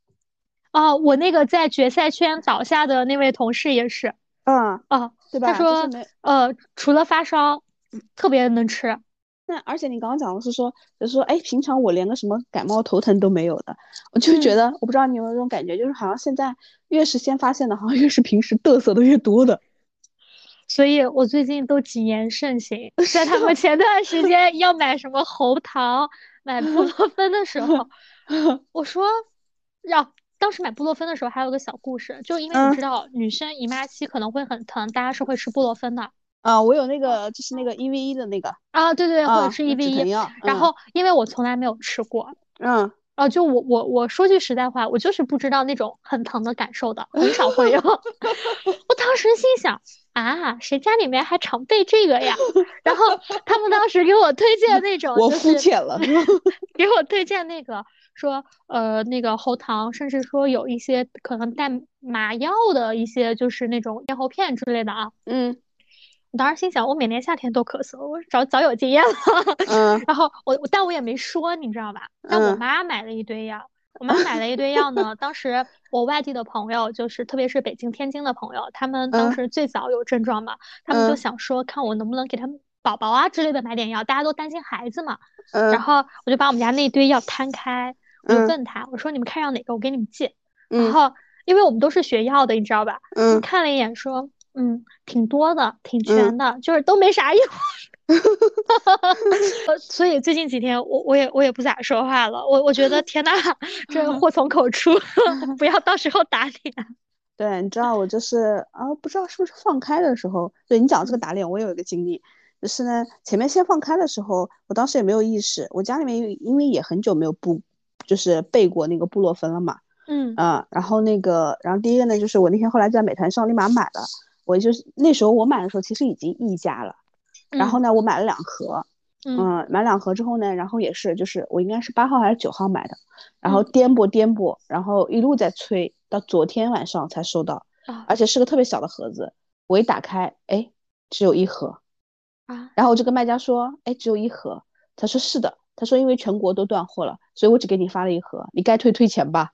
哦，我那个在决赛圈倒下的那位同事也是。嗯哦，对吧？他说，呃，除了发烧，特别能吃。那而且你刚刚讲的是说，就是说，哎，平常我连个什么感冒头疼都没有的，我就觉得，我不知道你有没有这种感觉，就是好像现在越是先发现的，好像越是平时嘚瑟的越多的。所以我最近都谨言慎行，在他们前段时间要买什么喉糖、买 布洛芬的时候，我说让。当时买布洛芬的时候还有个小故事，就因为你知道女生姨妈期可能会很疼，大家是会吃布洛芬的。啊，我有那个就是那个一 v 一的那个啊，对对，或者是一 v 一。然后因为我从来没有吃过，嗯，啊，就我我我说句实在话，我就是不知道那种很疼的感受的，很少会有。我当时心想啊，谁家里面还常备这个呀？然后他们当时给我推荐 那种，我肤浅了，给我推荐那个。说呃那个喉糖，甚至说有一些可能带麻药的一些，就是那种咽喉片之类的啊。嗯，我当时心想，我每年夏天都咳嗽，我早早有经验了。嗯，然后我但我也没说，你知道吧？但我妈买了一堆药，我妈买了一堆药呢。当时我外地的朋友，就是特别是北京、天津的朋友，他们当时最早有症状嘛，他们就想说，看我能不能给他们宝宝啊之类的买点药，大家都担心孩子嘛。嗯，然后我就把我们家那堆药摊开。我就问他，我说你们看上哪个，我给你们寄。然后，因为我们都是学药的，你知道吧？嗯。看了一眼，说，嗯，挺多的，挺全的，就是都没啥用。所以最近几天，我我也我也不咋说话了。我我觉得，天呐，这祸从口出，不要到时候打脸。对，你知道我就是啊，不知道是不是放开的时候，对你讲这个打脸，我有一个经历。就是呢，前面先放开的时候，我当时也没有意识，我家里面因为也很久没有布，就是背过那个布洛芬了嘛。嗯啊，然后那个，然后第一个呢，就是我那天后来在美团上立马买了，我就是那时候我买的时候其实已经溢价了，然后呢，我买了两盒。嗯，买两盒之后呢，然后也是，就是我应该是八号还是九号买的，然后颠簸颠簸，然后一路在催，到昨天晚上才收到，而且是个特别小的盒子，我一打开，哎，只有一盒，啊，然后我就跟卖家说，哎，只有一盒，他说是的，他说因为全国都断货了，所以我只给你发了一盒，你该退退钱吧。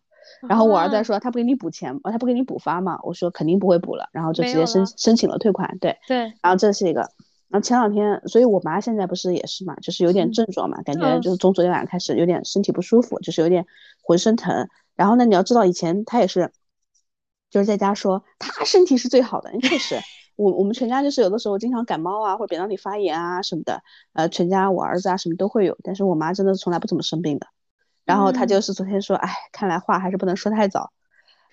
然后我儿子说他不给你补钱，他不给你补发嘛，我说肯定不会补了，然后就直接申申请了退款，对对，然后这是一个。然后前两天，所以我妈现在不是也是嘛，就是有点症状嘛，感觉就是从昨天晚上开始有点身体不舒服，就是有点浑身疼。然后呢，你要知道以前她也是，就是在家说她身体是最好的，确实，我我们全家就是有的时候经常感冒啊，或者扁桃体发炎啊什么的，呃，全家我儿子啊什么都会有，但是我妈真的从来不怎么生病的。然后她就是昨天说，哎，看来话还是不能说太早。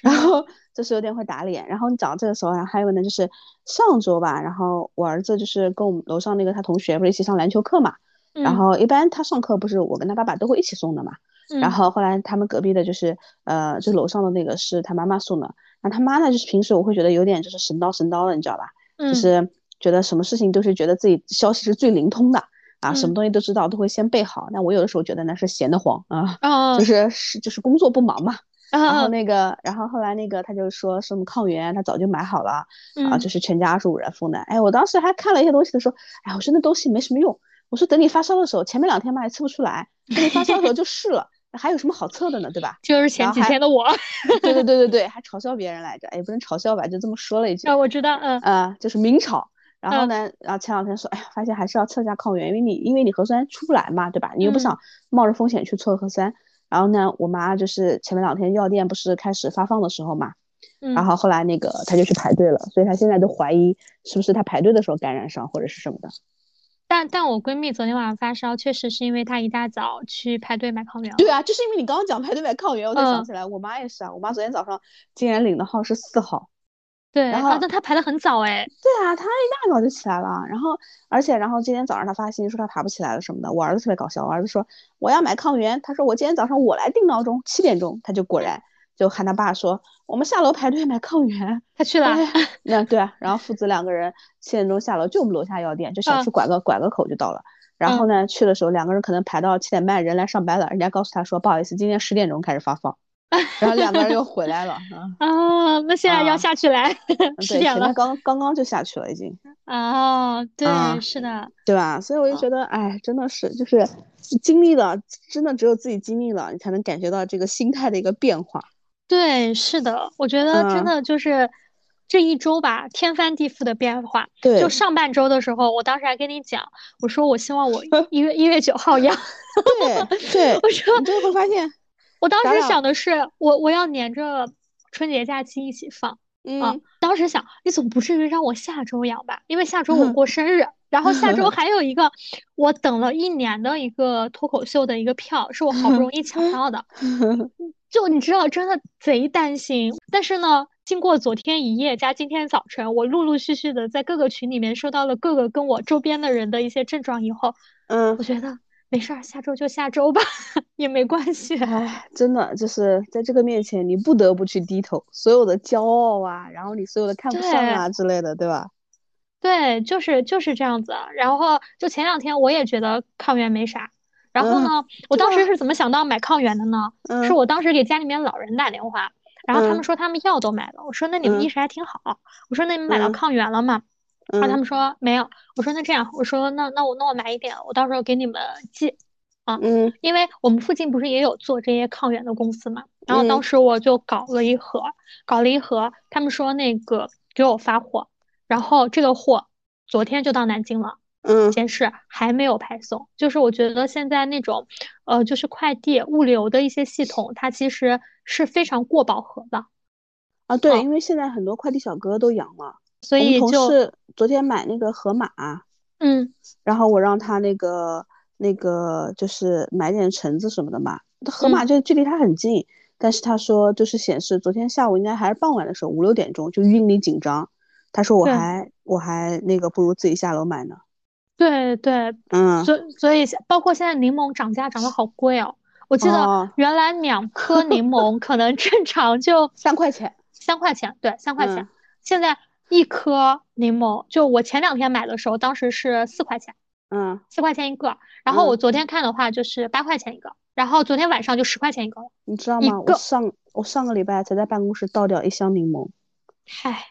然后就是有点会打脸，然后你讲到这个时候，然后还有呢，就是上周吧，然后我儿子就是跟我们楼上那个他同学不是一起上篮球课嘛，然后一般他上课不是我跟他爸爸都会一起送的嘛，然后后来他们隔壁的就是呃，就楼上的那个是他妈妈送的，那他妈呢就是平时我会觉得有点就是神叨神叨的，你知道吧？就是觉得什么事情都是觉得自己消息是最灵通的啊，什么东西都知道，都会先备好。那我有的时候觉得那是闲得慌啊，就是是就是工作不忙嘛。然后那个，然后后来那个他就说什么抗原，他早就买好了，啊，就是全家二十五人份的。哎，我当时还看了一些东西的时候，哎，我说那东西没什么用。我说等你发烧的时候，前面两天嘛也测不出来，等你发烧的时候就试了，还有什么好测的呢，对吧？就是前几天的我。对对对对对，还嘲笑别人来着，也，不能嘲笑吧，就这么说了一句。啊，我知道，嗯。啊，就是明朝。然后呢，然后前两天说，哎呀，发现还是要测一下抗原，因为你因为你核酸出不来嘛，对吧？你又不想冒着风险去测核酸。然后呢，我妈就是前面两天药店不是开始发放的时候嘛，然后后来那个她就去排队了，所以她现在都怀疑是不是她排队的时候感染上或者是什么的。但但我闺蜜昨天晚上发烧，确实是因为她一大早去排队买抗原。对啊，就是因为你刚刚讲排队买抗原，我才想起来，我妈也是啊，我妈昨天早上竟然领的号是四号。对，然后那她排的很早哎。对啊，她一大早就起来了，然后而且然后今天早上她发信息说她爬不起来了什么的。我儿子特别搞笑，我儿子说我要买抗原，他说我今天早上我来定闹钟，七点钟他就果然就喊他爸说我们下楼排队买抗原，他去了。那对啊，然后父子两个人七点钟下楼，就我们楼下药店，就小区拐个拐个口就到了。然后呢去的时候两个人可能排到七点半，人来上班了，人家告诉他说不好意思，今天十点钟开始发放。然后两个人又回来了啊！那现在要下去来，十点了，刚刚刚就下去了，已经啊，对，是的，对吧？所以我就觉得，哎，真的是，就是经历了，真的只有自己经历了，你才能感觉到这个心态的一个变化。对，是的，我觉得真的就是这一周吧，天翻地覆的变化。对，就上半周的时候，我当时还跟你讲，我说我希望我 一月一月九号阳。对对，我说你就会发现。我当时想的是，我我要连着春节假期一起放啊。当时想，你总不至于让我下周养吧？因为下周我过生日，然后下周 还有一个我等了一年的一个脱口秀的一个票，是我好不容易抢到的。就你知道，真的贼担心。但是呢，经过昨天一夜加今天早晨，我陆陆续续的在各个群里面收到了各个跟我周边的人的一些症状以后，嗯，我觉得。没事儿，下周就下周吧，也没关系。哎，真的就是在这个面前，你不得不去低头，所有的骄傲啊，然后你所有的看不上啊之类的，对吧？对，就是就是这样子。然后就前两天我也觉得抗原没啥，然后呢，我当时是怎么想到买抗原的呢？是我当时给家里面老人打电话，然后他们说他们药都买了，我说那你们意识还挺好，我说那你们买到抗原了吗？然后他们说没有，我说那这样，我说那那我那我买一点，我到时候给你们寄，啊，嗯，因为我们附近不是也有做这些抗原的公司嘛，然后当时我就搞了一盒，搞了一盒，他们说那个给我发货，然后这个货昨天就到南京了，嗯，显示还没有派送，就是我觉得现在那种，呃，就是快递物流的一些系统，它其实是非常过饱和的，啊，对，因为现在很多快递小哥都阳了。所以同事昨天买那个盒马，嗯，然后我让他那个那个就是买点橙子什么的嘛。盒马就距离他很近，但是他说就是显示昨天下午应该还是傍晚的时候五六点钟就运力紧张。他说我还我还那个不如自己下楼买呢。对对，嗯，所所以包括现在柠檬涨价涨得好贵哦。我记得原来两颗柠檬可能正常就 三块钱，三块钱，对，三块钱。现在一颗柠檬，就我前两天买的时候，当时是四块钱，嗯，四块钱一个。然后我昨天看的话，就是八块钱一个。然后昨天晚上就十块钱一个了。你知道吗？我上我上个礼拜才在办公室倒掉一箱柠檬。嗨，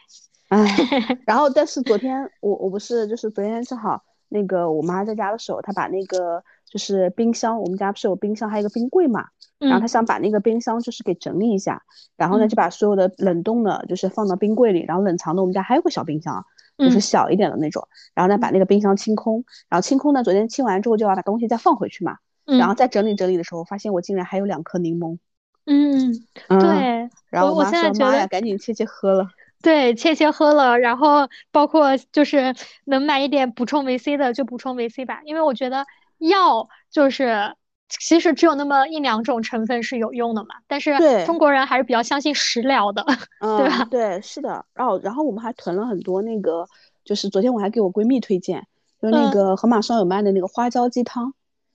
唉，然后但是昨天我我不是就是昨天正好那个我妈在家的时候，她把那个。就是冰箱，我们家不是有冰箱，还有一个冰柜嘛。然后她想把那个冰箱就是给整理一下，然后呢就把所有的冷冻的，就是放到冰柜里，然后冷藏的我们家还有个小冰箱，就是小一点的那种。然后呢把那个冰箱清空，然后清空呢，昨天清完之后就要把东西再放回去嘛。然后再整理整理的时候，发现我竟然还有两颗柠檬。嗯，对。然后我现在觉得赶紧切切喝了。对，切切喝了，然后包括就是能买一点补充维 C 的就补充维 C 吧，因为我觉得。药就是，其实只有那么一两种成分是有用的嘛。但是中国人还是比较相信食疗的，对吧？对，是的。然后，然后我们还囤了很多那个，就是昨天我还给我闺蜜推荐，就是那个盒马上有卖的那个花椒鸡汤，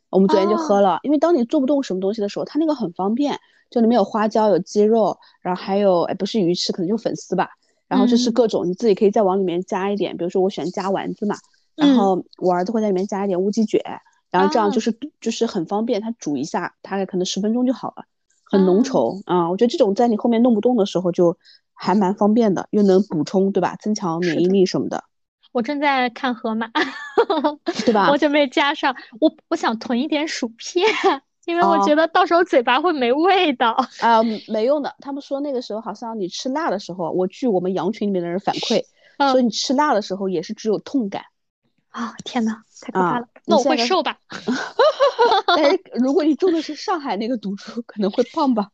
我们昨天就喝了。因为当你做不动什么东西的时候，它那个很方便，就里面有花椒、有鸡肉，然后还有哎不是鱼翅，可能就粉丝吧。然后就是各种你自己可以再往里面加一点，比如说我喜欢加丸子嘛，然后我儿子会在里面加一点乌鸡卷。然后这样就是就是很方便，它煮一下大概可能十分钟就好了，很浓稠啊。我觉得这种在你后面弄不动的时候就还蛮方便的，又能补充对吧？增强免疫力什么的。我正在看河马，对吧？我准备加上我，我想囤一点薯片，因为我觉得到时候嘴巴会没味道 啊。没用的，他们说那个时候好像你吃辣的时候，我据我们羊群里面的人反馈，说你吃辣的时候也是只有痛感。啊天哪，太可怕了！那我会瘦吧？但是如果你中的是上海那个毒株，可能会胖吧？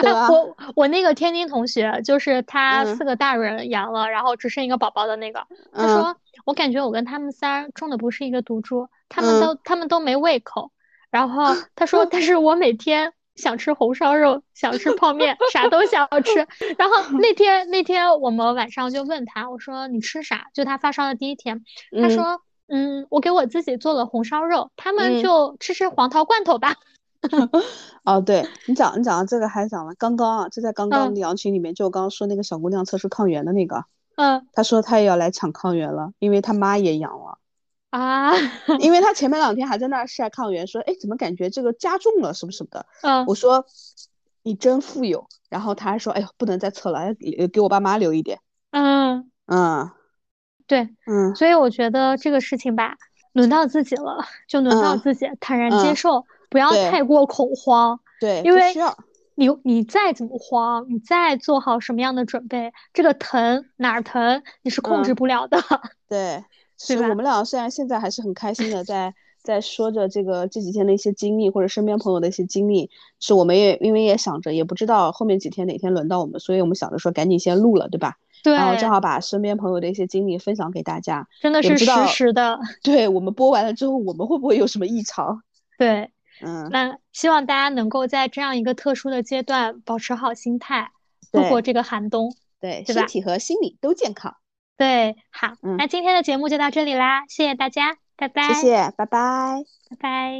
对吧？我我那个天津同学，就是他四个大人阳了，然后只剩一个宝宝的那个，他说我感觉我跟他们仨中的不是一个毒株，他们都他们都没胃口。然后 他说，但是我每天。想吃红烧肉，想吃泡面，啥都想要吃。然后那天那天我们晚上就问他，我说你吃啥？就他发烧的第一天，他说，嗯，我给我自己做了红烧肉，他们就吃吃黄桃罐头吧。哦，对你讲你讲的这个还讲了，刚刚啊，就在刚刚的羊群里面，就我刚刚说那个小姑娘测试抗原的那个，嗯，她说她也要来抢抗原了，因为她妈也阳了。啊，因为他前面两天还在那儿晒抗原，说，哎，怎么感觉这个加重了，什么什么的。嗯，我说，你真富有。然后他还说，哎呦，不能再测了，给给我爸妈留一点。嗯嗯，对，嗯，所以我觉得这个事情吧，轮到自己了，就轮到自己坦然接受，不要太过恐慌。对，因为你你再怎么慌，你再做好什么样的准备，这个疼哪儿疼，你是控制不了的。对。是我们俩虽然现在还是很开心的，在在说着这个这几天的一些经历，或者身边朋友的一些经历，是我们也因为也想着，也不知道后面几天哪天轮到我们，所以我们想着说赶紧先录了，对吧？对。然后正好把身边朋友的一些经历分享给大家，真的是实时的。对我们播完了之后，我们会不会有什么异常？对，嗯。那希望大家能够在这样一个特殊的阶段保持好心态，度过这个寒冬，对，对身体和心理都健康。对，好，那今天的节目就到这里啦，谢谢大家，拜拜。谢谢，拜拜，拜拜。